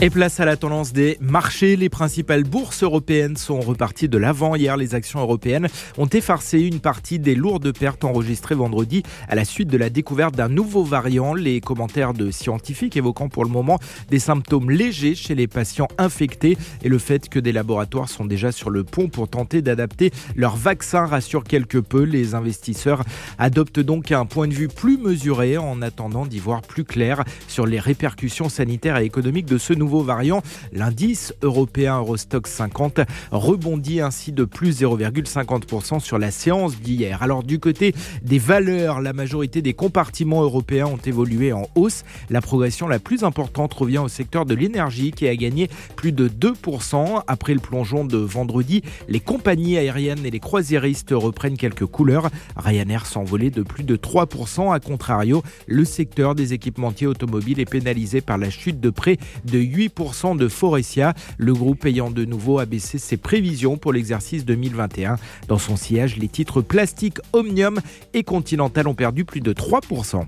Et place à la tendance des marchés. Les principales bourses européennes sont reparties de l'avant. Hier, les actions européennes ont effarcé une partie des lourdes pertes enregistrées vendredi à la suite de la découverte d'un nouveau variant. Les commentaires de scientifiques évoquant pour le moment des symptômes légers chez les patients infectés et le fait que des laboratoires sont déjà sur le pont pour tenter d'adapter leur vaccin rassure quelque peu. Les investisseurs adoptent donc un point de vue plus mesuré en attendant d'y voir plus clair sur les répercussions sanitaires et économiques de ce nouveau nouveau variant. L'indice européen Eurostock 50 rebondit ainsi de plus 0,50% sur la séance d'hier. Alors du côté des valeurs, la majorité des compartiments européens ont évolué en hausse. La progression la plus importante revient au secteur de l'énergie qui a gagné plus de 2% après le plongeon de vendredi. Les compagnies aériennes et les croisiéristes reprennent quelques couleurs. Ryanair s'envolait de plus de 3%. A contrario, le secteur des équipementiers automobiles est pénalisé par la chute de près de 8 8% de Forestia, le groupe ayant de nouveau abaissé ses prévisions pour l'exercice 2021. Dans son sillage, les titres plastiques Omnium et Continental ont perdu plus de 3%.